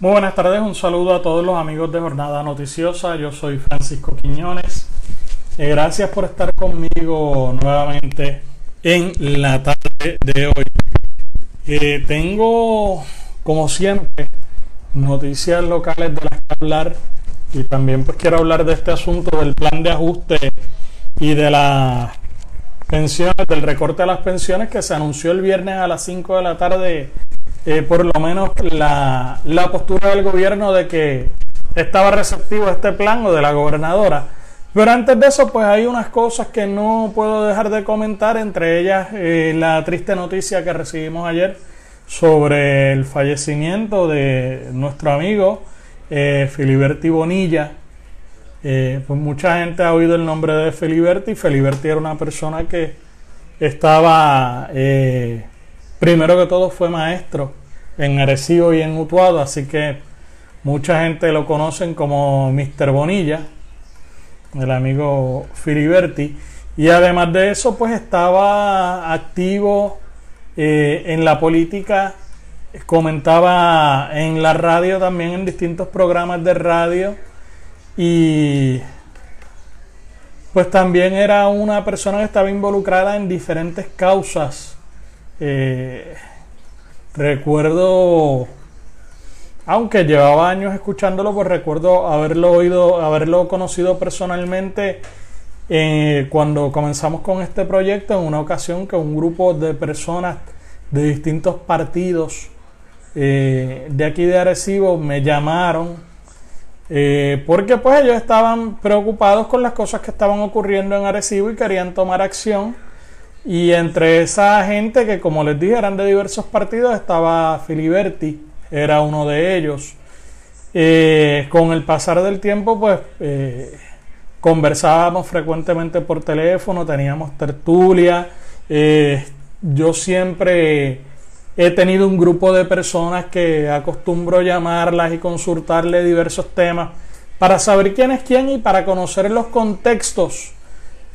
Muy buenas tardes, un saludo a todos los amigos de Jornada Noticiosa. Yo soy Francisco Quiñones. Eh, gracias por estar conmigo nuevamente en la tarde de hoy. Eh, tengo, como siempre, noticias locales de las que hablar y también pues quiero hablar de este asunto del plan de ajuste y de las pensiones, del recorte de las pensiones que se anunció el viernes a las 5 de la tarde eh, por lo menos la, la, postura del gobierno de que estaba receptivo a este plan o de la gobernadora. Pero antes de eso, pues hay unas cosas que no puedo dejar de comentar, entre ellas eh, la triste noticia que recibimos ayer sobre el fallecimiento de nuestro amigo eh, Filiberti Bonilla. Pues mucha gente ha oído el nombre de Filiberti. Filiberti era una persona que estaba primero que todo fue maestro en Arecibo y en Utuado, así que mucha gente lo conocen como Mr. Bonilla, el amigo Filiberti. Y además de eso, pues estaba activo eh, en la política, comentaba en la radio también en distintos programas de radio y pues también era una persona que estaba involucrada en diferentes causas eh, recuerdo, aunque llevaba años escuchándolo, pues recuerdo haberlo oído, haberlo conocido personalmente eh, cuando comenzamos con este proyecto en una ocasión que un grupo de personas de distintos partidos eh, de aquí de Arecibo me llamaron porque pues ellos estaban preocupados con las cosas que estaban ocurriendo en Arecibo y querían tomar acción y entre esa gente que, como les dije, eran de diversos partidos, estaba Filiberti, era uno de ellos. Eh, con el pasar del tiempo, pues eh, conversábamos frecuentemente por teléfono, teníamos tertulia. Eh, yo siempre he tenido un grupo de personas que acostumbro llamarlas y consultarle diversos temas para saber quién es quién y para conocer los contextos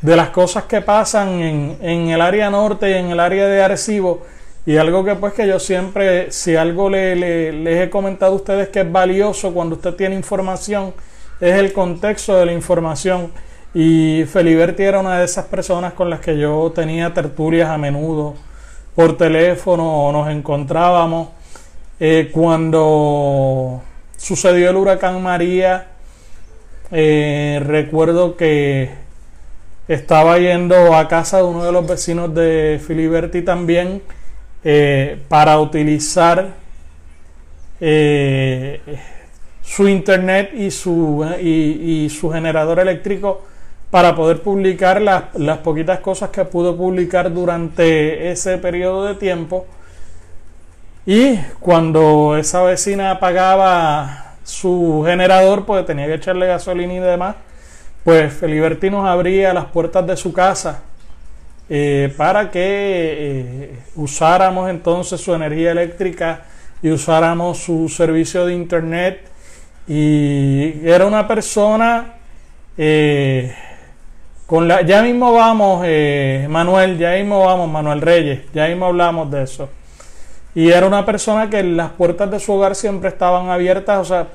de las cosas que pasan en, en, el área norte y en el área de Arecibo. Y algo que pues que yo siempre, si algo le, les he comentado a ustedes que es valioso cuando usted tiene información, es el contexto de la información. Y Feliberti era una de esas personas con las que yo tenía tertulias a menudo por teléfono o nos encontrábamos. Eh, cuando sucedió el huracán María, eh, recuerdo que estaba yendo a casa de uno de los vecinos de Filiberti también eh, para utilizar eh, su internet y su, y, su generador eléctrico para poder publicar las, las poquitas cosas que pudo publicar durante ese periodo de tiempo. Y cuando esa vecina apagaba su generador, pues tenía que echarle gasolina y demás pues Feliberti nos abría las puertas de su casa eh, para que eh, usáramos entonces su energía eléctrica y usáramos su servicio de internet. Y era una persona eh, con la. Ya mismo vamos, Manuel, ya mismo vamos, Manuel Reyes, ya mismo hablamos de eso. Y era una persona que las puertas de su hogar siempre estaban abiertas, o sea,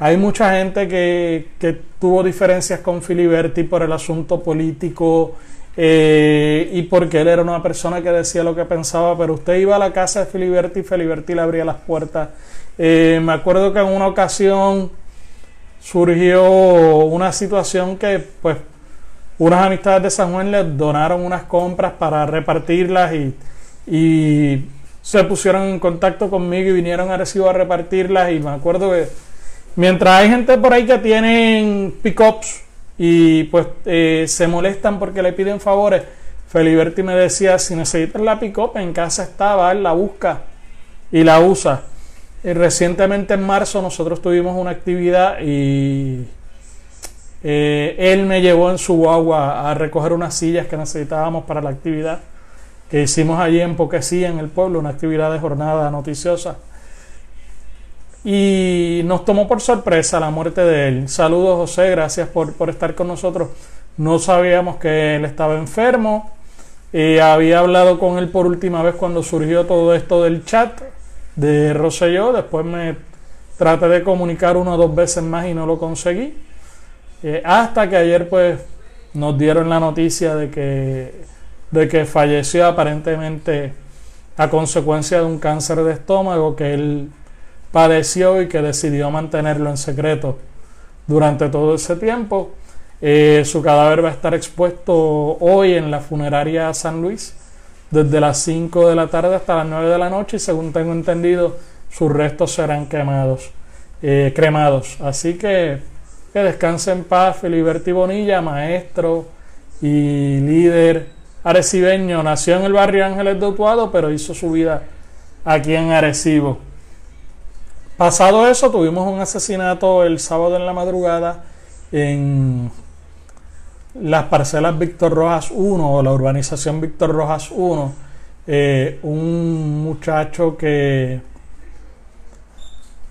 hay mucha gente que, tuvo diferencias con Filiberti por el asunto político eh, y porque él era una persona que decía lo que pensaba, pero usted iba a la casa de Filiberti y Filiberti le abría las puertas. Eh, me acuerdo que en una ocasión surgió una situación que pues unas amistades de San Juan le donaron unas compras para repartirlas y, se pusieron en contacto conmigo y vinieron a Recibo a repartirlas y me acuerdo que Mientras hay gente por ahí que tienen pickups y pues eh, se molestan porque le piden favores, Feliberti me decía, si necesitas la pickup, en casa estaba, él la busca y la usa. Y recientemente en marzo nosotros tuvimos una actividad y eh, él me llevó en su guagua a recoger unas sillas que necesitábamos para la actividad que hicimos allí en Poquesía, en el pueblo, una actividad de jornada noticiosa. Y nos tomó por sorpresa la muerte de él. Saludos José, gracias por, estar con nosotros. No sabíamos que él estaba enfermo. Había hablado con él por última vez cuando surgió todo esto del chat de Rosselló. Después me traté de comunicar una o dos veces más y no lo conseguí. Eh, hasta que ayer pues nos dieron la noticia de que, de que falleció aparentemente a consecuencia de un cáncer de estómago que él padeció y que decidió mantenerlo en secreto durante todo ese tiempo. Eh, su cadáver va a estar expuesto hoy en la funeraria San Luis desde las 5 de la tarde hasta las 9 de la noche y según tengo entendido sus restos serán quemados, eh, cremados. Así que que descanse en paz Filiberti Bonilla, maestro y líder arecibeño, nació en el barrio Ángeles de Utuado, pero hizo su vida aquí en Arecibo. Pasado eso, tuvimos un asesinato el sábado en la madrugada en las parcelas Víctor Rojas 1 o la urbanización Víctor Rojas 1. Eh, un muchacho que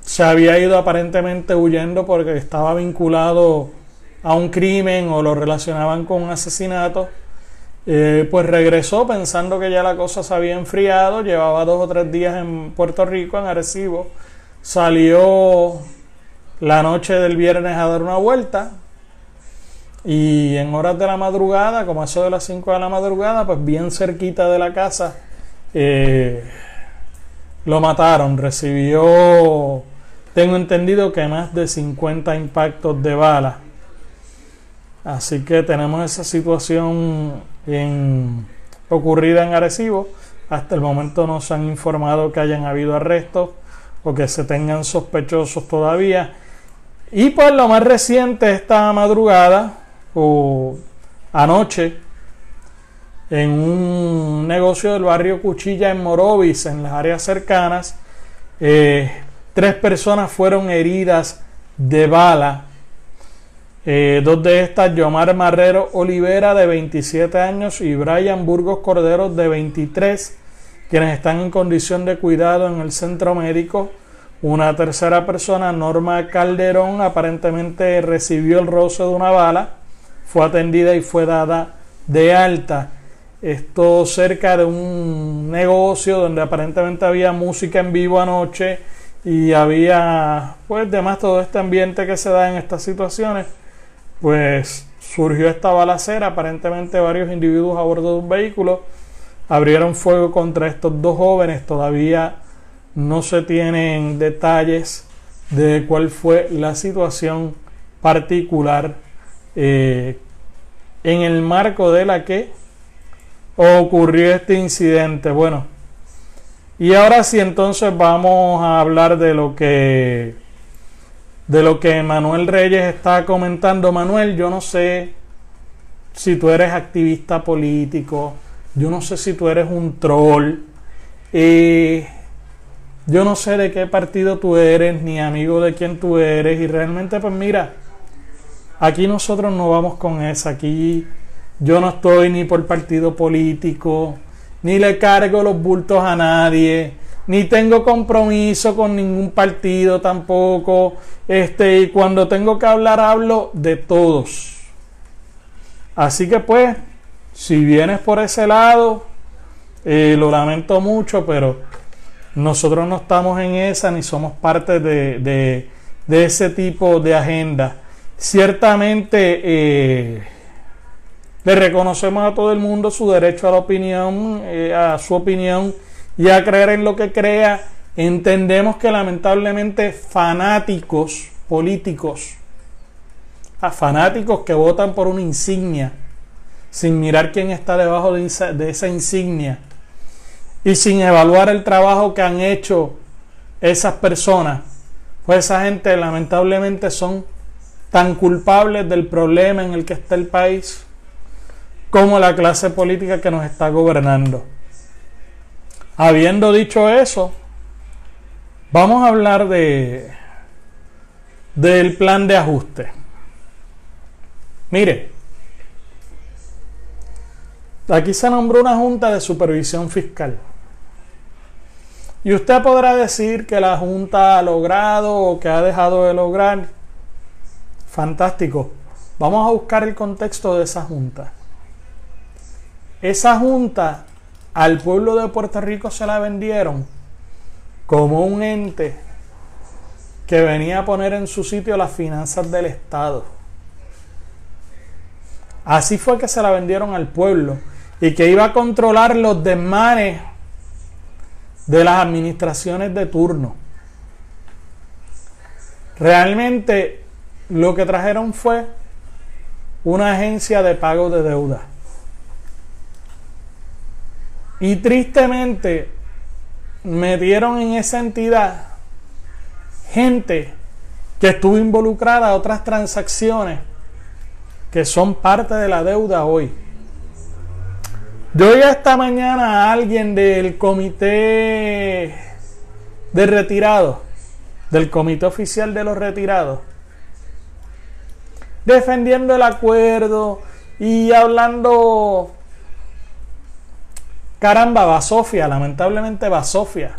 se había ido aparentemente huyendo porque estaba vinculado a un crimen o lo relacionaban con un asesinato eh, pues regresó pensando que ya la cosa se había enfriado, llevaba dos o tres días en Puerto Rico, en Arecibo, salió la noche del viernes a dar una vuelta y en horas de la madrugada, como eso de las 5 de la madrugada, pues bien cerquita de la casa, eh, lo mataron, recibió, tengo entendido que más de 50 impactos de bala. Así que tenemos esa situación en, ocurrida en Arecibo. Hasta el momento no se han informado que hayan habido arrestos o que se tengan sospechosos todavía. Y pues lo más reciente, esta madrugada o anoche, en un negocio del barrio Cuchilla en Morovis, en las áreas cercanas, eh, tres personas fueron heridas de bala eh, dos de estas, Yomar Marrero Olivera, de 27 años, y Brian Burgos Cordero, de 23, quienes están en condición de cuidado en el centro médico. Una tercera persona, Norma Calderón, aparentemente recibió el roce de una bala, fue atendida y fue dada de alta. Esto cerca de un negocio donde aparentemente había música en vivo anoche y había, pues, además todo este ambiente que se da en estas situaciones pues surgió esta balacera. Aparentemente varios individuos a bordo de un vehículo abrieron fuego contra estos dos jóvenes. Todavía no se tienen detalles de cuál fue la situación particular eh, en el marco de la que ocurrió este incidente. Bueno, y ahora sí entonces vamos a hablar de lo que de lo que Manuel Reyes está comentando. Manuel, yo no sé si tú eres activista político, yo no sé si tú eres un troll, eh, yo no sé de qué partido tú eres, ni amigo de quién tú eres, y realmente pues mira, aquí nosotros no vamos con eso, aquí yo no estoy ni por partido político, ni le cargo los bultos a nadie, ni tengo compromiso con ningún partido tampoco. Este, y cuando tengo que hablar, hablo de todos. Así que pues, si vienes por ese lado, eh, lo lamento mucho, pero nosotros no estamos en esa ni somos parte de, de, ese tipo de agenda. Ciertamente eh, le reconocemos a todo el mundo su derecho a la opinión, eh, a su opinión y a creer en lo que crea, entendemos que lamentablemente fanáticos políticos, a fanáticos que votan por una insignia, sin mirar quién está debajo de esa, insignia y sin evaluar el trabajo que han hecho esas personas, pues esa gente lamentablemente son tan culpables del problema en el que está el país como la clase política que nos está gobernando. Habiendo dicho eso, vamos a hablar de del plan de ajuste. Mire, aquí se nombró una junta de supervisión fiscal. Y usted podrá decir que la junta ha logrado o que ha dejado de lograr. Fantástico. Vamos a buscar el contexto de esa junta. Esa junta al pueblo de Puerto Rico se la vendieron como un ente que venía a poner en su sitio las finanzas del Estado. Así fue que se la vendieron al pueblo y que iba a controlar los desmanes de las administraciones de turno. Realmente lo que trajeron fue una agencia de pago de deuda. Y tristemente metieron en esa entidad gente que estuvo involucrada a otras transacciones que son parte de la deuda hoy. Yo oí esta mañana a alguien del comité de retirados, del comité oficial de los retirados, defendiendo el acuerdo y hablando, caramba, Basofia, lamentablemente Basofia,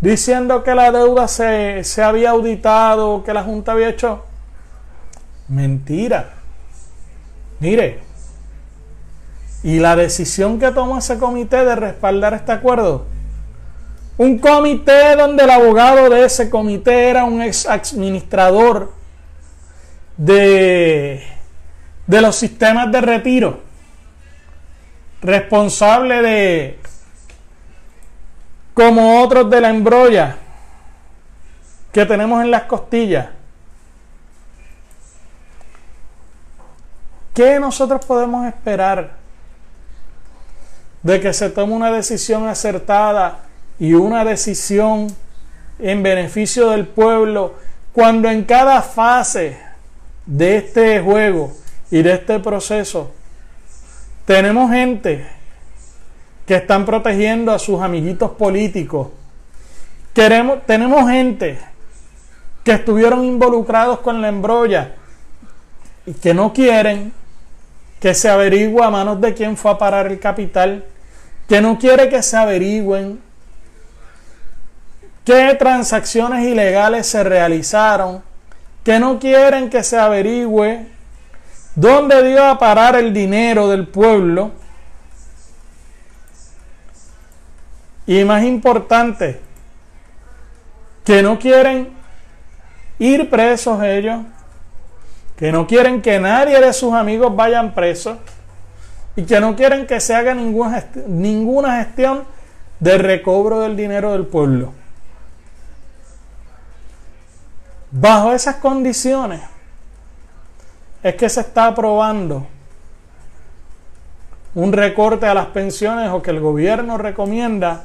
diciendo que la deuda se, se había auditado, que la Junta había hecho. Mentira. Mire, y la decisión que tomó ese comité de respaldar este acuerdo, un comité donde el abogado de ese comité era un ex administrador de, de los sistemas de retiro, responsable de, como otros de la embrolla que tenemos en las costillas, ¿Qué nosotros podemos esperar de que se tome una decisión acertada y una decisión en beneficio del pueblo cuando en cada fase de este juego y de este proceso tenemos gente que están protegiendo a sus amiguitos políticos. Queremos, tenemos gente que estuvieron involucrados con la embrolla y que no quieren que se averigüe a manos de quién fue a parar el capital, que no quiere que se averigüen qué transacciones ilegales se realizaron, que no quieren que se averigüe dónde dio a parar el dinero del pueblo. Y más importante, que no quieren ir presos ellos, que no quieren que nadie de sus amigos vayan presos y que no quieren que se haga ninguna, ninguna gestión de recobro del dinero del pueblo. Bajo esas condiciones es que se está aprobando un recorte a las pensiones o que el gobierno recomienda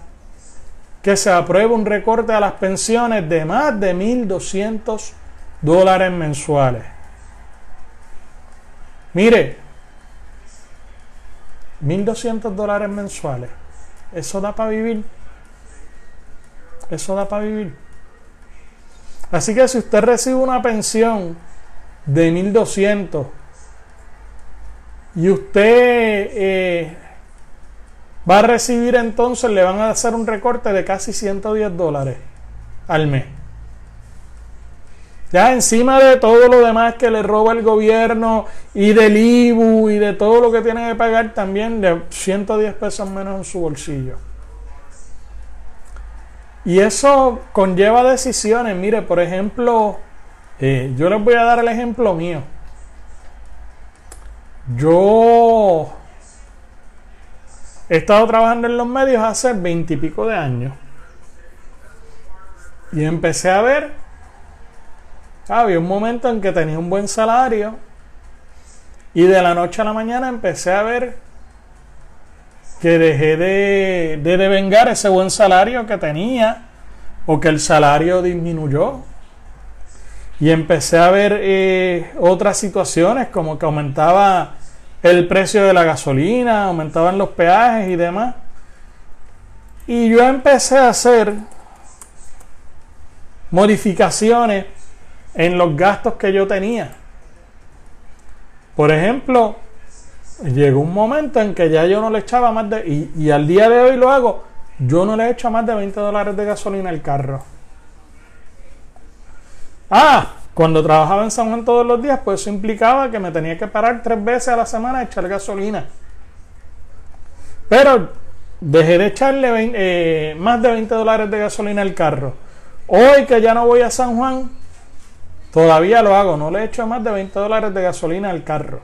que se apruebe un recorte a las pensiones de más de 1.200 dólares mensuales. Mire, 1.200 dólares mensuales, ¿eso da para vivir? Eso da para vivir. Así que si usted recibe una pensión de 1.200 y usted eh, va a recibir entonces, le van a hacer un recorte de casi 110 dólares al mes. Ya encima de todo lo demás que le roba el gobierno y del IBU y de todo lo que tiene que pagar, también de 110 pesos menos en su bolsillo. Y eso conlleva decisiones. Mire, por ejemplo, eh, yo les voy a dar el ejemplo mío. Yo he estado trabajando en los medios hace veintipico de años. Y empecé a ver había un momento en que tenía un buen salario y de la noche a la mañana empecé a ver que dejé de, de devengar ese buen salario que tenía o que el salario disminuyó. Y empecé a ver eh, otras situaciones como que aumentaba el precio de la gasolina, aumentaban los peajes y demás. Y yo empecé a hacer modificaciones en los gastos que yo tenía. Por ejemplo, llegó un momento en que ya yo no le echaba más de, y, al día de hoy lo hago, yo no le echo más de 20 dólares de gasolina al carro. Ah, cuando trabajaba en San Juan todos los días, pues eso implicaba que me tenía que parar tres veces a la semana a echar gasolina. Pero dejé de echarle eh, más de 20 dólares de gasolina al carro. Hoy que ya no voy a San Juan, Todavía lo hago, no le echo más de 20 dólares de gasolina al carro.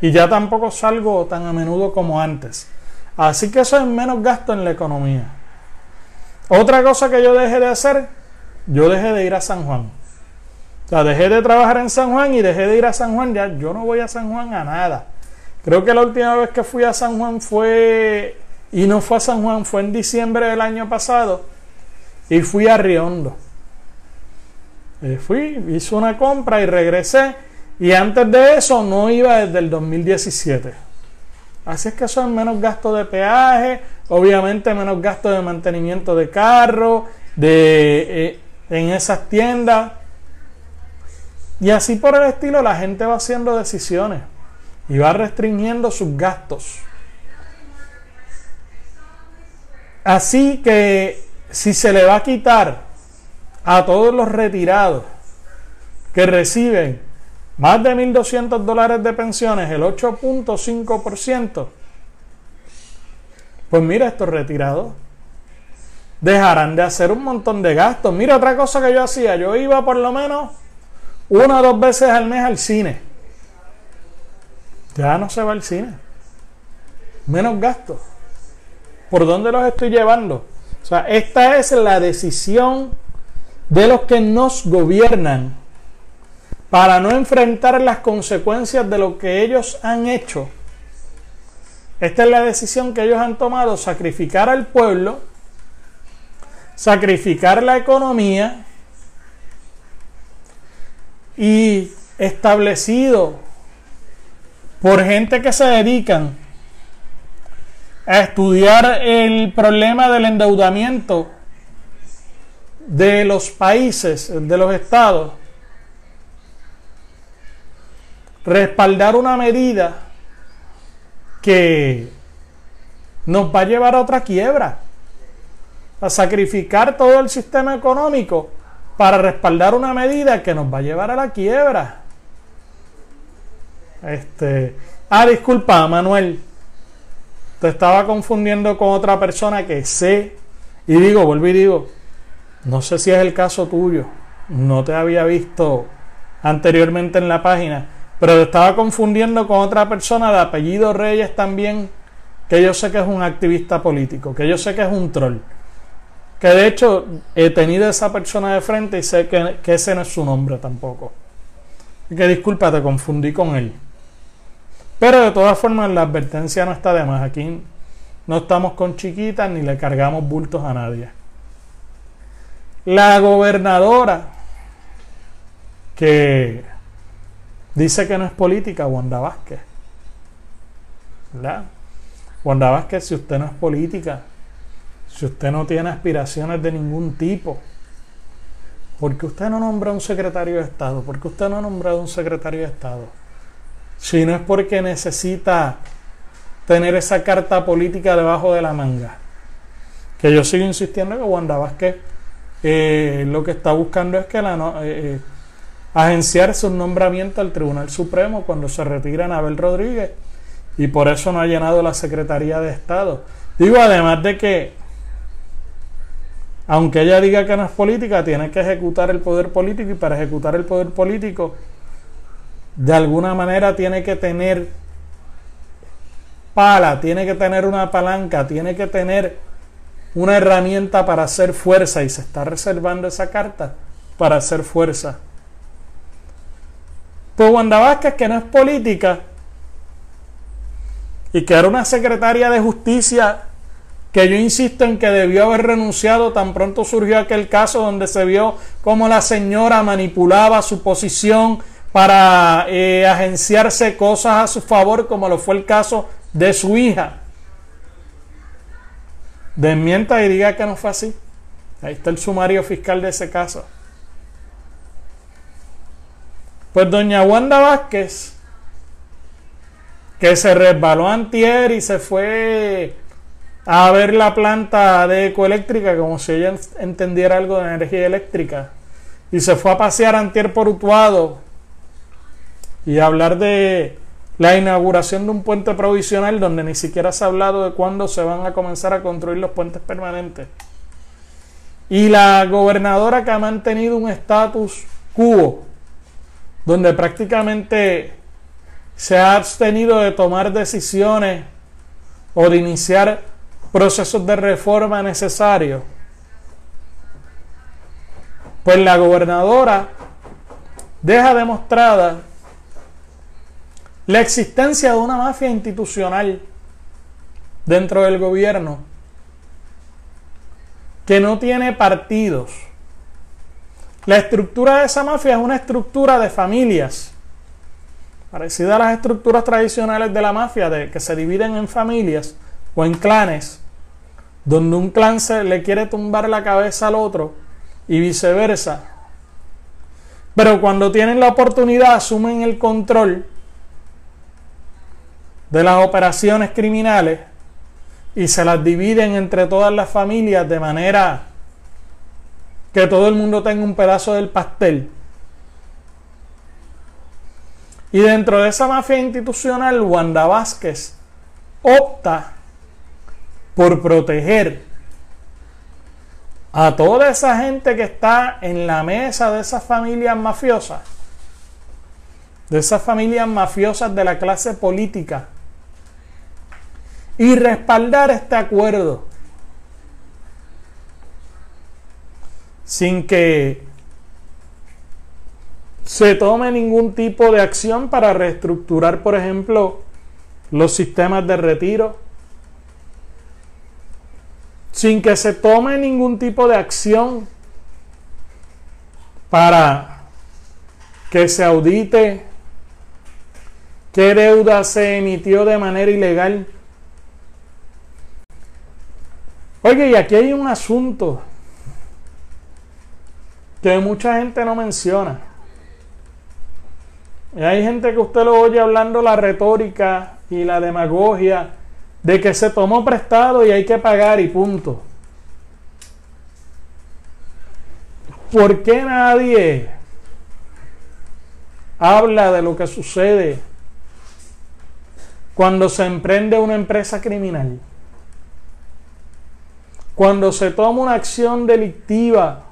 Y ya tampoco salgo tan a menudo como antes. Así que eso es menos gasto en la economía. Otra cosa que yo dejé de hacer, yo dejé de ir a San Juan. O sea, dejé de trabajar en San Juan y dejé de ir a San Juan. Ya yo no voy a San Juan a nada. Creo que la última vez que fui a San Juan fue, y no fue a San Juan, fue en diciembre del año pasado. Y fui a Riondo. Eh, fui, hice una compra y regresé. Y antes de eso no iba desde el 2017. Así es que eso es menos gasto de peaje, obviamente menos gasto de mantenimiento de carro, de, eh, en esas tiendas. Y así por el estilo la gente va haciendo decisiones y va restringiendo sus gastos. Así que si se le va a quitar a todos los retirados que reciben más de 1.200 dólares de pensiones, el 8.5%, pues mira, estos retirados dejarán de hacer un montón de gastos. Mira otra cosa que yo hacía, yo iba por lo menos una o dos veces al mes al cine. Ya no se va al cine. Menos gastos. ¿Por dónde los estoy llevando? O sea, esta es la decisión de los que nos gobiernan para no enfrentar las consecuencias de lo que ellos han hecho. Esta es la decisión que ellos han tomado, sacrificar al pueblo, sacrificar la economía y establecido por gente que se dedican a estudiar el problema del endeudamiento de los países, de los estados, respaldar una medida que nos va a llevar a otra quiebra, a sacrificar todo el sistema económico para respaldar una medida que nos va a llevar a la quiebra. Este, ah, disculpa, Manuel. Te estaba confundiendo con otra persona que sé. Y digo, vuelvo y digo, no sé si es el caso tuyo. No te había visto anteriormente en la página. Pero te estaba confundiendo con otra persona de apellido Reyes también. Que yo sé que es un activista político. Que yo sé que es un troll. Que de hecho he tenido a esa persona de frente y sé que, ese no es su nombre tampoco. Y que disculpa, te confundí con él. Pero de todas formas la advertencia no está de más. Aquí no estamos con chiquitas ni le cargamos bultos a nadie. La gobernadora que dice que no es política, Wanda Vázquez. ¿Verdad? Wanda Vázquez, si usted no es política, si usted no tiene aspiraciones de ningún tipo, ¿por qué usted no nombra un secretario de Estado? ¿Por qué usted no ha nombrado un secretario de Estado? Si no es porque necesita tener esa carta política debajo de la manga. Que yo sigo insistiendo que Wanda Vázquez eh, lo que está buscando es que la no, eh, eh, agenciarse un nombramiento al Tribunal Supremo cuando se retira Anabel Rodríguez y por eso no ha llenado la Secretaría de Estado. Digo, además de que, aunque ella diga que no es política, tiene que ejecutar el poder político y para ejecutar el poder político de alguna manera tiene que tener pala, tiene que tener una palanca, tiene que tener una herramienta para hacer fuerza y se está reservando esa carta para hacer fuerza. Pues Wanda Vázquez, que no es política y que era una secretaria de justicia que yo insisto en que debió haber renunciado tan pronto surgió aquel caso donde se vio como la señora manipulaba su posición para eh, agenciarse cosas a su favor, como lo fue el caso de su hija. Desmienta y diga que no fue así. Ahí está el sumario fiscal de ese caso. Pues doña Wanda Vázquez, que se resbaló antier y se fue a ver la planta de ecoeléctrica como si ella entendiera algo de energía eléctrica y se fue a pasear antier por Utuado y hablar de la inauguración de un puente provisional donde ni siquiera se ha hablado de cuándo se van a comenzar a construir los puentes permanentes. Y la gobernadora que ha mantenido un estatus quo, donde prácticamente se ha abstenido de tomar decisiones o de iniciar procesos de reforma necesarios, pues la gobernadora deja demostrada la existencia de una mafia institucional dentro del gobierno que no tiene partidos. La estructura de esa mafia es una estructura de familias, parecida a las estructuras tradicionales de la mafia, de que se dividen en familias o en clanes, donde un clan se le quiere tumbar la cabeza al otro y viceversa. Pero cuando tienen la oportunidad asumen el control de las operaciones criminales y se las dividen entre todas las familias de manera que todo el mundo tenga un pedazo del pastel. Y dentro de esa mafia institucional, Wanda Vázquez opta por proteger a toda esa gente que está en la mesa de esas familias mafiosas, de esas familias mafiosas de la clase política, y respaldar este acuerdo. Sin que se tome ningún tipo de acción para reestructurar, por ejemplo, los sistemas de retiro, sin que se tome ningún tipo de acción para que se audite qué deuda se emitió de manera ilegal Oye, y aquí hay un asunto que mucha gente no menciona. Y hay gente que usted lo oye hablando la retórica y la demagogia de que se tomó prestado y hay que pagar y punto. ¿Por qué nadie habla de lo que sucede cuando se emprende una empresa criminal? Cuando se toma una acción delictiva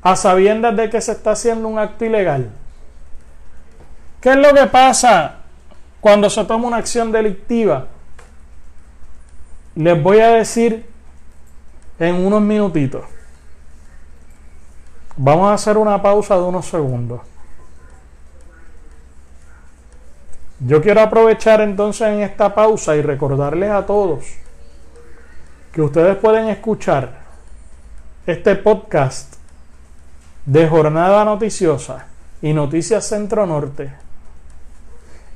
a sabiendas de que se está haciendo un acto ilegal. ¿Qué es lo que pasa cuando se toma una acción delictiva? Les voy a decir en unos minutitos. Vamos a hacer una pausa de unos segundos. Yo quiero aprovechar entonces en esta pausa y recordarles a todos que ustedes pueden escuchar este podcast de Jornada Noticiosa y Noticias Centro Norte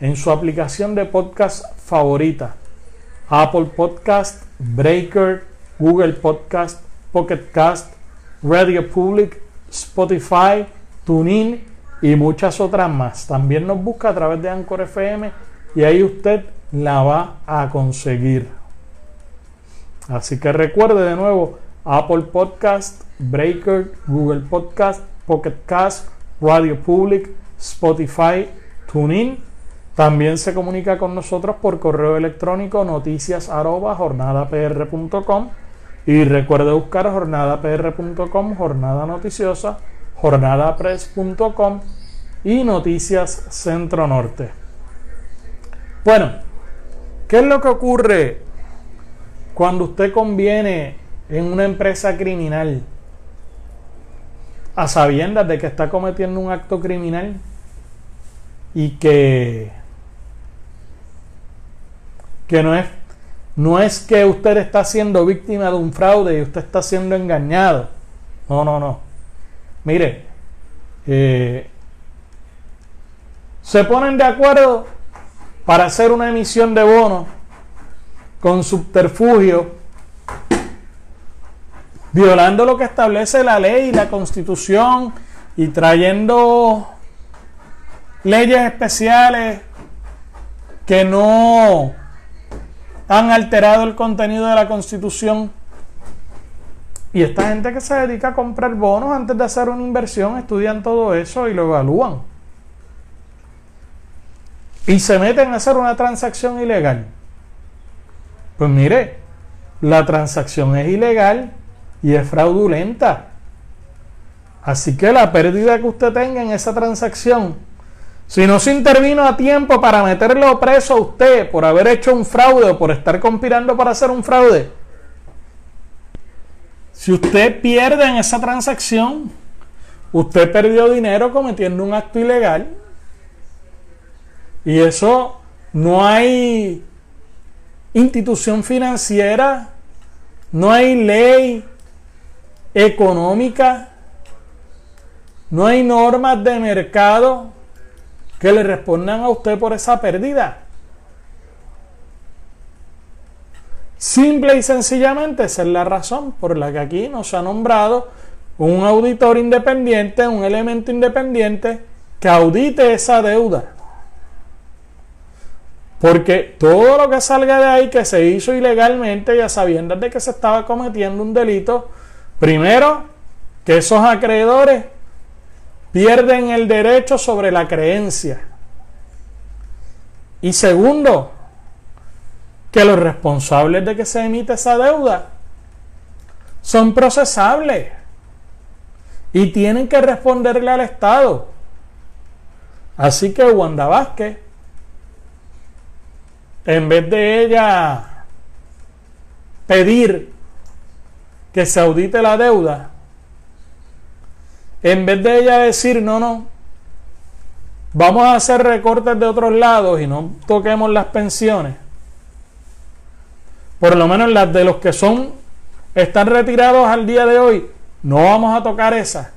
en su aplicación de podcast favorita, Apple Podcast, Breaker, Google Podcast, Pocket Cast, Radio Public, Spotify, TuneIn y muchas otras más. También nos busca a través de Anchor FM y ahí usted la va a conseguir. Así que recuerde de nuevo Apple Podcast, Breaker, Google Podcast, Pocket Cast, Radio Public, Spotify, TuneIn. También se comunica con nosotros por correo electrónico noticias y recuerde buscar jornadapr.com, jornada noticiosa, jornadapress.com y Noticias Centro Norte. Bueno, ¿qué es lo que ocurre cuando usted conviene en una empresa criminal a sabiendas de que está cometiendo un acto criminal y que que no es no es que usted está siendo víctima de un fraude y usted está siendo engañado. No, no, no. Mire, eh, se ponen de acuerdo para hacer una emisión de bonos con subterfugio, violando lo que establece la ley y la constitución y trayendo leyes especiales que no han alterado el contenido de la constitución. Y esta gente que se dedica a comprar bonos antes de hacer una inversión estudian todo eso y lo evalúan. Y se meten a hacer una transacción ilegal. Pues mire, la transacción es ilegal y es fraudulenta. Así que la pérdida que usted tenga en esa transacción, si no se intervino a tiempo para meterlo preso a usted por haber hecho un fraude o por estar conspirando para hacer un fraude, si usted pierde en esa transacción, usted perdió dinero cometiendo un acto ilegal. Y eso no hay institución financiera, no hay ley económica, no hay normas de mercado que le respondan a usted por esa pérdida. Simple y sencillamente esa es la razón por la que aquí nos ha nombrado un auditor independiente, un elemento independiente que audite esa deuda. Porque todo lo que salga de ahí que se hizo ilegalmente, ya sabiendo de que se estaba cometiendo un delito, primero, que esos acreedores pierden el derecho sobre la creencia. Y segundo, que los responsables de que se emite esa deuda son procesables y tienen que responderle al Estado. Así que Wanda Vázquez, en vez de ella pedir que se audite la deuda, en vez de ella decir, no, no, vamos a hacer recortes de otros lados y no toquemos las pensiones, por lo menos las de los que son, están retirados al día de hoy, no vamos a tocar esas.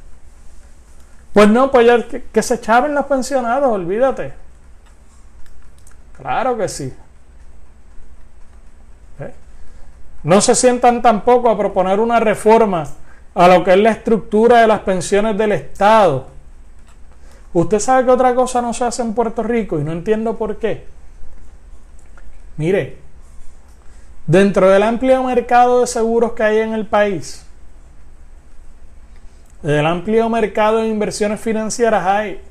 Pues no, pues ya que, se echaben los pensionados, olvídate. Claro que sí. ¿Eh? No se sientan tampoco a proponer una reforma a lo que es la estructura de las pensiones del Estado. Usted sabe que otra cosa no se hace en Puerto Rico y no entiendo por qué. Mire, Dentro del amplio mercado de seguros que hay en el país, del amplio mercado de inversiones financieras hay,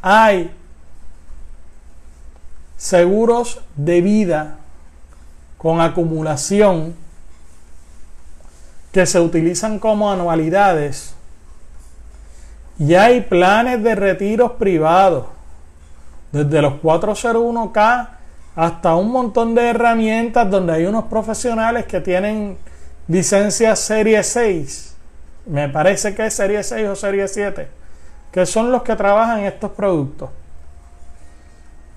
hay seguros de vida con acumulación que se utilizan como anualidades y hay planes de retiros privados desde los 401k hasta un montón de herramientas donde hay unos profesionales que tienen licencia serie 6, me parece que es serie 6 o serie 7, que son los que trabajan estos productos.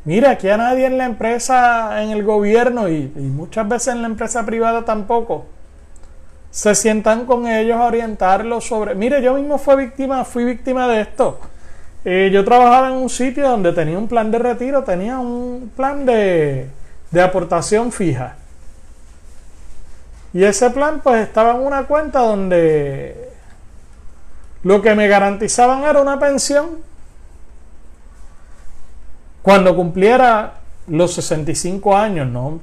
Mira, aquí a nadie en la empresa, en el gobierno y, muchas veces en la empresa privada tampoco, se sientan con ellos a orientarlos sobre... Mire, yo mismo fui víctima, fui víctima de esto. Eh, yo trabajaba en un sitio donde tenía un plan de retiro, tenía un plan de, de aportación fija. Y ese plan pues estaba en una cuenta donde lo que me garantizaban era una pensión cuando cumpliera los 65 años, ¿no?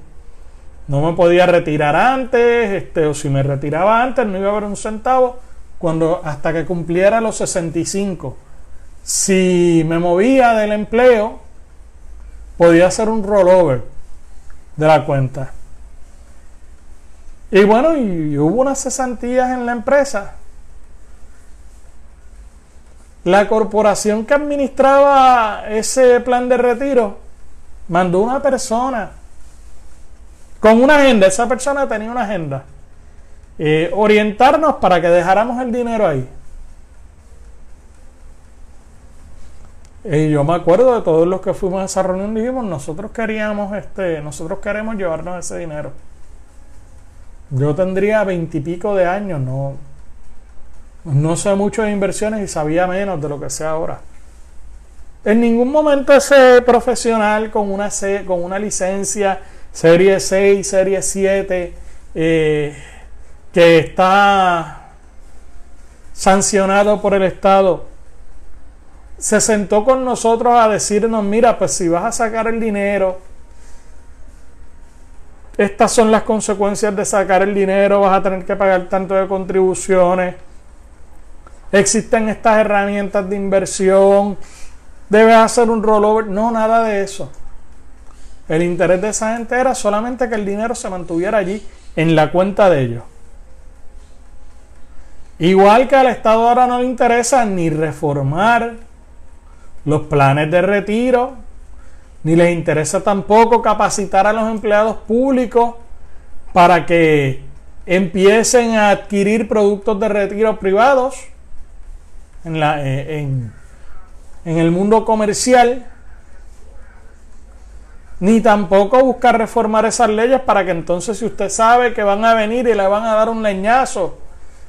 No me podía retirar antes, este, o si me retiraba antes no iba a haber un centavo cuando hasta que cumpliera los 65 si me movía del empleo, podía hacer un rollover de la cuenta. Y bueno, y hubo unas cesantías en la empresa. La corporación que administraba ese plan de retiro mandó una persona con una agenda. Esa persona tenía una agenda. Eh, orientarnos para que dejáramos el dinero ahí. Y yo me acuerdo de todos los que fuimos a esa reunión dijimos, nosotros queríamos, este, nosotros queremos llevarnos ese dinero. Yo tendría veintipico de años, no, no sé mucho de inversiones y sabía menos de lo que sé ahora. En ningún momento ese profesional con una, con una licencia serie 6, serie 7, eh, que está sancionado por el Estado, se sentó con nosotros a decirnos, mira, pues si vas a sacar el dinero, estas son las consecuencias de sacar el dinero, vas a tener que pagar tanto de contribuciones, existen estas herramientas de inversión, debes hacer un rollover, no, nada de eso. El interés de esa gente era solamente que el dinero se mantuviera allí en la cuenta de ellos. Igual que al Estado ahora no le interesa ni reformar los planes de retiro, ni les interesa tampoco capacitar a los empleados públicos para que empiecen a adquirir productos de retiro privados en, la, eh, en, en el mundo comercial, ni tampoco buscar reformar esas leyes para que entonces si usted sabe que van a venir y le van a dar un leñazo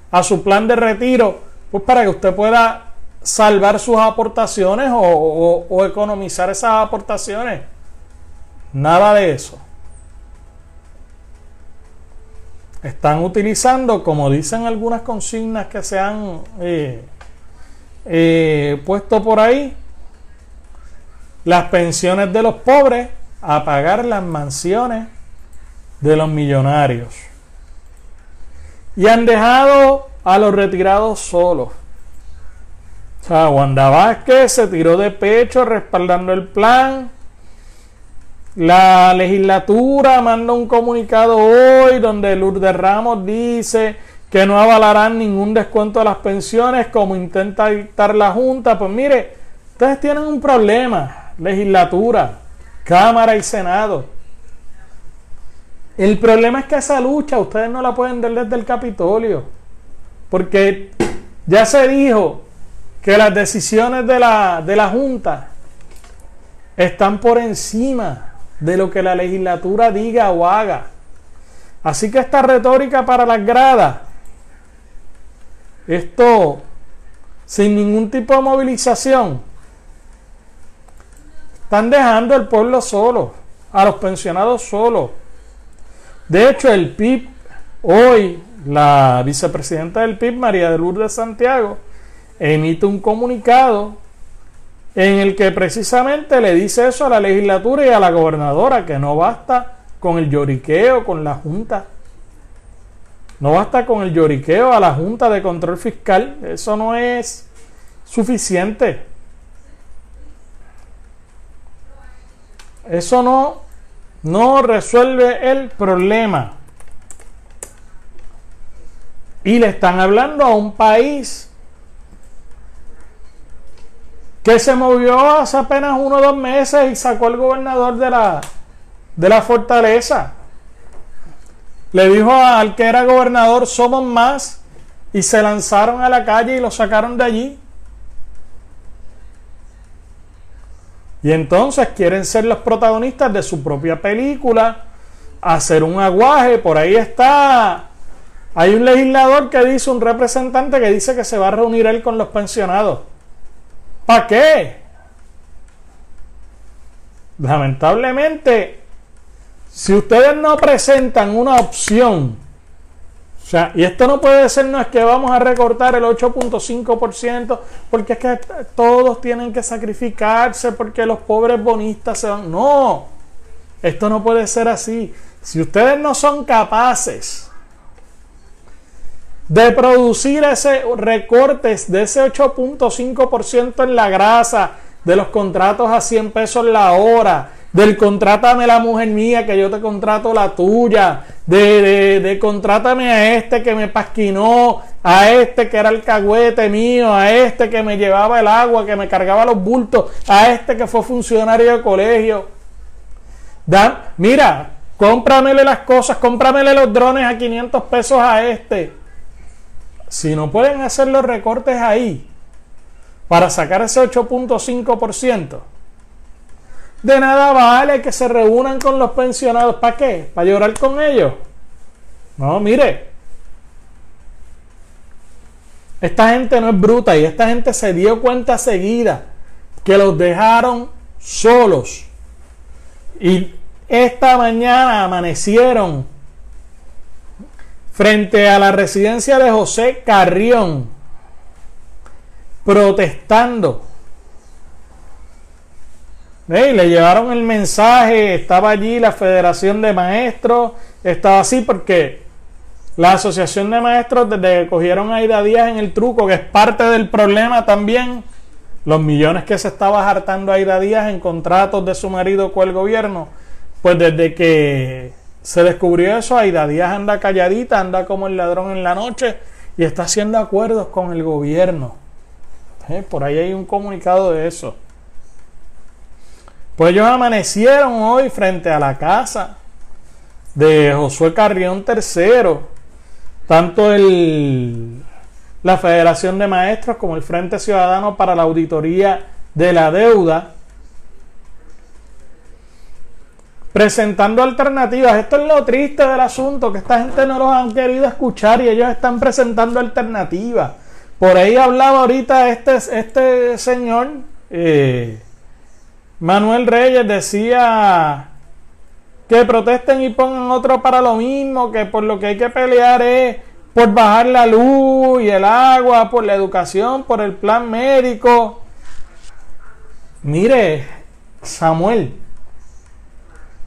a su plan de retiro, pues para que usted pueda salvar sus aportaciones o, economizar esas aportaciones. Nada de eso. Están utilizando, como dicen algunas consignas que se han eh, eh, puesto por ahí, las pensiones de los pobres a pagar las mansiones de los millonarios. Y han dejado a los retirados solos. O sea, Wanda Vázquez se tiró de pecho respaldando el plan. La legislatura manda un comunicado hoy donde Lourdes Ramos dice que no avalarán ningún descuento de las pensiones como intenta dictar la Junta. Pues mire, ustedes tienen un problema, legislatura, Cámara y Senado. El problema es que esa lucha ustedes no la pueden dar desde el Capitolio. Porque ya se dijo que las decisiones de la, de la Junta están por encima de lo que la legislatura diga o haga. Así que esta retórica para las gradas, esto sin ningún tipo de movilización, están dejando al pueblo solo, a los pensionados solos. De hecho, el PIB hoy, la vicepresidenta del PIB, María de Lourdes Santiago, emite un comunicado en el que precisamente le dice eso a la legislatura y a la gobernadora, que no basta con el lloriqueo con la Junta. No basta con el lloriqueo a la Junta de Control Fiscal. Eso no es suficiente. Eso no, no resuelve el problema. Y le están hablando a un país que se movió hace apenas uno o dos meses y sacó al gobernador de la, de la fortaleza. Le dijo al que era gobernador, somos más, y se lanzaron a la calle y lo sacaron de allí. Y entonces quieren ser los protagonistas de su propia película, hacer un aguaje, por ahí está. Hay un legislador que dice, un representante que dice que se va a reunir él con los pensionados. ¿Para qué? Lamentablemente, si ustedes no presentan una opción, o sea, y esto no puede ser, no es que vamos a recortar el 8.5%, porque es que todos tienen que sacrificarse, porque los pobres bonistas se van. No, esto no puede ser así. Si ustedes no son capaces de producir ese recortes de ese 8.5% en la grasa, de los contratos a 100 pesos la hora, del contrátame la mujer mía que yo te contrato la tuya, de, de, contrátame a este que me pasquinó, a este que era el cagüete mío, a este que me llevaba el agua, que me cargaba los bultos, a este que fue funcionario de colegio. Da, mira, cómpramele las cosas, cómpramele los drones a 500 pesos a este si no pueden hacer los recortes ahí para sacar ese 8.5%, de nada vale que se reúnan con los pensionados. ¿Para qué? ¿Para llorar con ellos? No, mire. Esta gente no es bruta y esta gente se dio cuenta seguida que los dejaron solos. Y esta mañana amanecieron frente a la residencia de José Carrión, protestando. Le llevaron el mensaje, estaba allí la Federación de Maestros, estaba así porque la Asociación de Maestros, desde que cogieron a Ida Díaz en el truco, que es parte del problema también, los millones que se estaba hartando a Ida Díaz en contratos de su marido con el gobierno, pues desde que se descubrió eso, Aida Díaz anda calladita, anda como el ladrón en la noche y está haciendo acuerdos con el gobierno. Por ahí hay un comunicado de eso. Pues ellos amanecieron hoy frente a la casa de Josué Carrión III, tanto el, la Federación de Maestros como el Frente Ciudadano para la Auditoría de la Deuda, presentando alternativas. Esto es lo triste del asunto, que esta gente no los han querido escuchar y ellos están presentando alternativas. Por ahí hablaba ahorita este, este señor, eh, Manuel Reyes, decía que protesten y pongan otro para lo mismo, que por lo que hay que pelear es por bajar la luz y el agua, por la educación, por el plan médico. Mire, Samuel,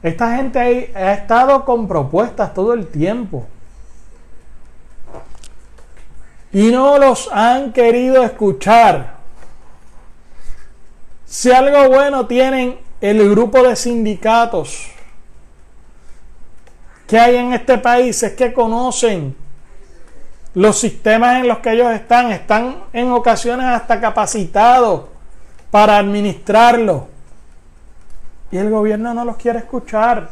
esta gente ha estado con propuestas todo el tiempo. Y no los han querido escuchar. Si algo bueno tienen el grupo de sindicatos que hay en este país es que conocen los sistemas en los que ellos están, están en ocasiones hasta capacitados para administrarlo. Y el gobierno no los quiere escuchar.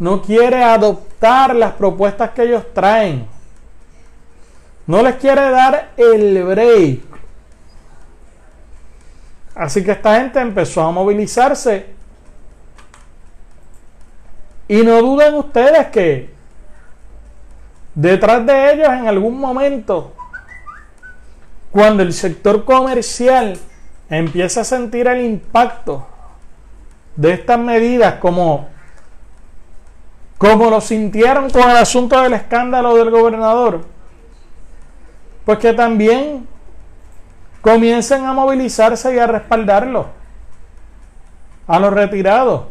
No quiere adoptar las propuestas que ellos traen. No les quiere dar el break. Así que esta gente empezó a movilizarse. Y no duden ustedes que detrás de ellos en algún momento, cuando el sector comercial empieza a sentir el impacto de estas medidas como, como lo sintieron con el asunto del escándalo del gobernador, pues que también comiencen a movilizarse y a respaldarlo a los retirados.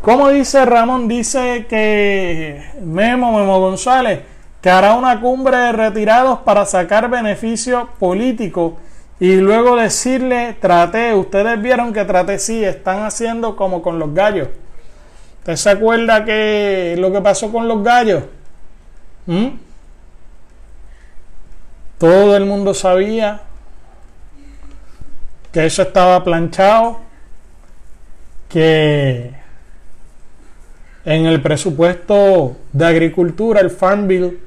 Como dice Ramón, dice que Memo, Memo González, que hará una cumbre de retirados para sacar beneficio político y luego decirle, traté, ustedes vieron que traté, sí, están haciendo como con los gallos. ¿Usted se acuerda que lo que pasó con los gallos? ¿Mm? Todo el mundo sabía que eso estaba planchado, que en el presupuesto de agricultura, el Farm Bill,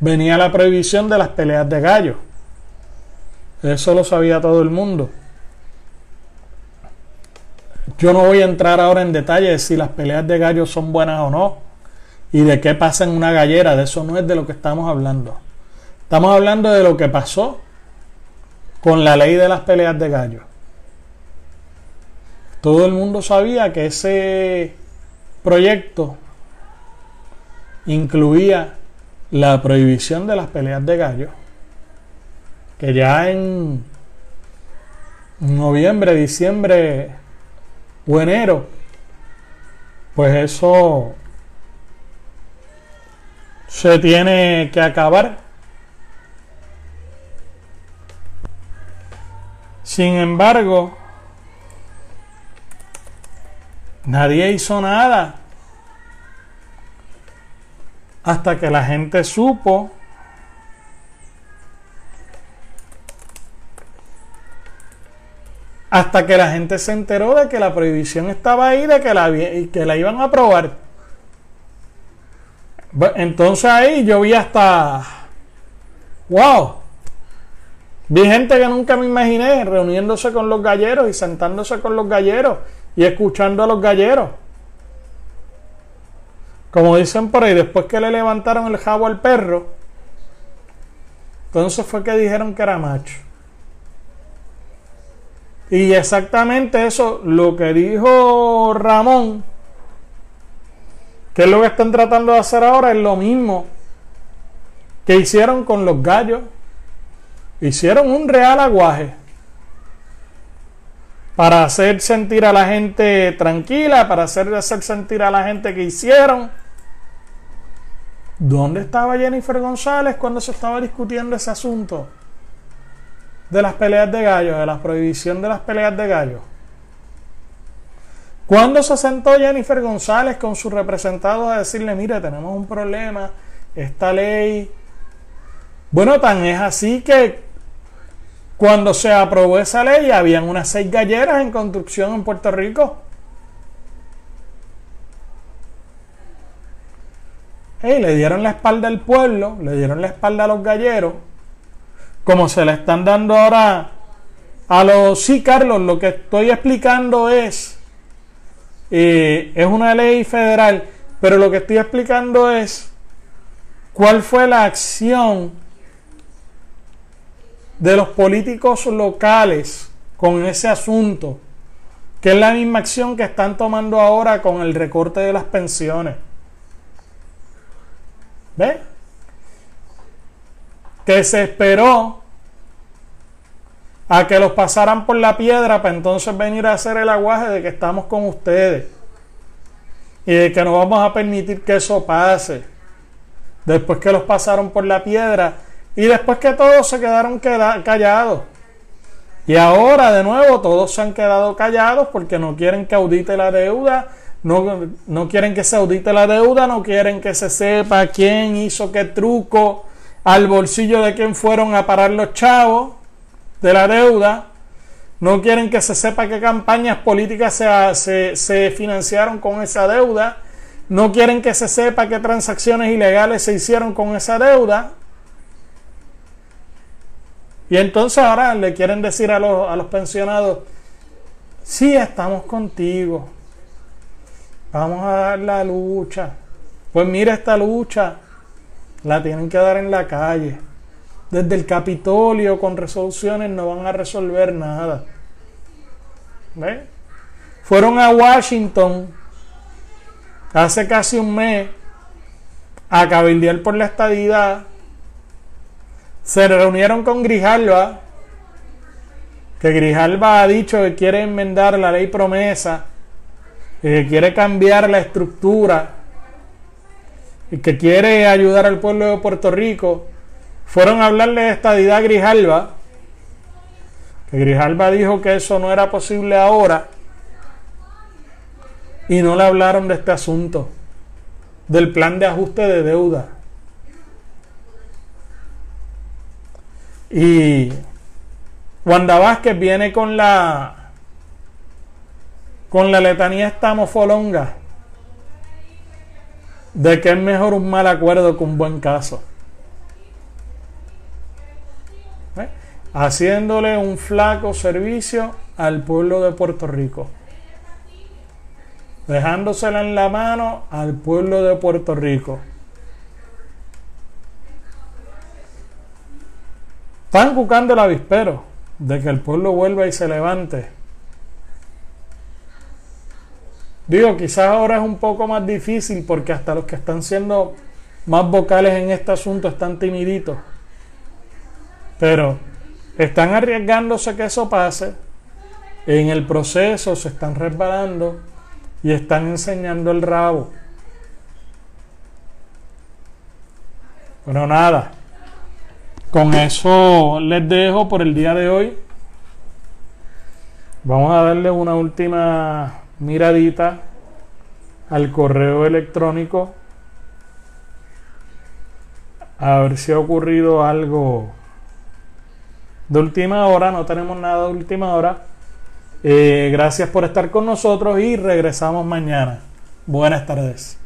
venía la prohibición de las peleas de gallos. Eso lo sabía todo el mundo. Yo no voy a entrar ahora en detalle de si las peleas de gallos son buenas o no y de qué pasa en una gallera. De eso no es de lo que estamos hablando. Estamos hablando de lo que pasó con la ley de las peleas de gallos. Todo el mundo sabía que ese proyecto incluía la prohibición de las peleas de gallos, que ya en noviembre, diciembre o enero, pues eso se tiene que acabar. Sin embargo, Nadie hizo nada. Hasta que la gente supo hasta que la gente se enteró de que la prohibición estaba ahí, de que la, iban a aprobar. Entonces ahí yo vi hasta, wow, vi gente que nunca me imaginé reuniéndose con los galleros y sentándose con los galleros y escuchando a los galleros. Como dicen por ahí, después que le levantaron el jabo al perro, entonces fue que dijeron que era macho. Y exactamente eso, lo que dijo Ramón, que es lo que están tratando de hacer ahora, es lo mismo que hicieron con los gallos. Hicieron un real aguaje para hacer sentir a la gente tranquila, para hacer, hacer sentir a la gente que hicieron. ¿Dónde estaba Jennifer González cuando se estaba discutiendo ese asunto de las peleas de gallos, de la prohibición de las peleas de gallos? ¿Cuándo se sentó Jennifer González con sus representados a decirle, mire, tenemos un problema esta ley. Bueno, tan es así que cuando se aprobó esa ley habían unas seis galleras en construcción en Puerto Rico. Hey, le dieron la espalda al pueblo, le dieron la espalda a los galleros, como se le están dando ahora a los... Sí, Carlos, lo que estoy explicando es, eh, es una ley federal, pero lo que estoy explicando es cuál fue la acción de los políticos locales con ese asunto, que es la misma acción que están tomando ahora con el recorte de las pensiones. ¿Ve? Que se esperó a que los pasaran por la piedra para entonces venir a hacer el aguaje de que estamos con ustedes y de que no vamos a permitir que eso pase. Después que los pasaron por la piedra y después que todos se quedaron callados. Y ahora de nuevo todos se han quedado callados porque no quieren que audite la deuda, no, no quieren que se audite la deuda, no quieren que se sepa quién hizo qué truco al bolsillo de quién fueron a parar los chavos de la deuda. No quieren que se sepa qué campañas políticas se, se, financiaron con esa deuda. No quieren que se sepa qué transacciones ilegales se hicieron con esa deuda. Y entonces ahora le quieren decir a los, a los pensionados, sí, estamos contigo. Vamos a dar la lucha. Pues mira esta lucha. La tienen que dar en la calle desde el Capitolio con resoluciones no van a resolver nada. ¿Ve? Fueron a Washington hace casi un mes a cabildear por la estadidad. Se reunieron con Grijalva, que Grijalva ha dicho que quiere enmendar la ley promesa, y que quiere cambiar la estructura y que quiere ayudar al pueblo de Puerto Rico fueron a hablarle de estadidad a Grijalva, que Grijalva dijo que eso no era posible ahora, y no le hablaron de este asunto, del plan de ajuste de deuda. Y Wanda Vázquez viene con la con la letanía estamofolonga de que es mejor un mal acuerdo que un buen caso. haciéndole un flaco servicio al pueblo de Puerto Rico, dejándosela en la mano al pueblo de Puerto Rico. Están buscando el avispero de que el pueblo vuelva y se levante. Digo, quizás ahora es un poco más difícil porque hasta los que están siendo más vocales en este asunto están timiditos. Pero están arriesgándose que eso pase. En el proceso se están resbalando y están enseñando el rabo. Bueno, nada. Con eso les dejo por el día de hoy. Vamos a darle una última miradita al correo electrónico. A ver si ha ocurrido algo de última hora, no tenemos nada de última hora. Eh, gracias por estar con nosotros y regresamos mañana. Buenas tardes.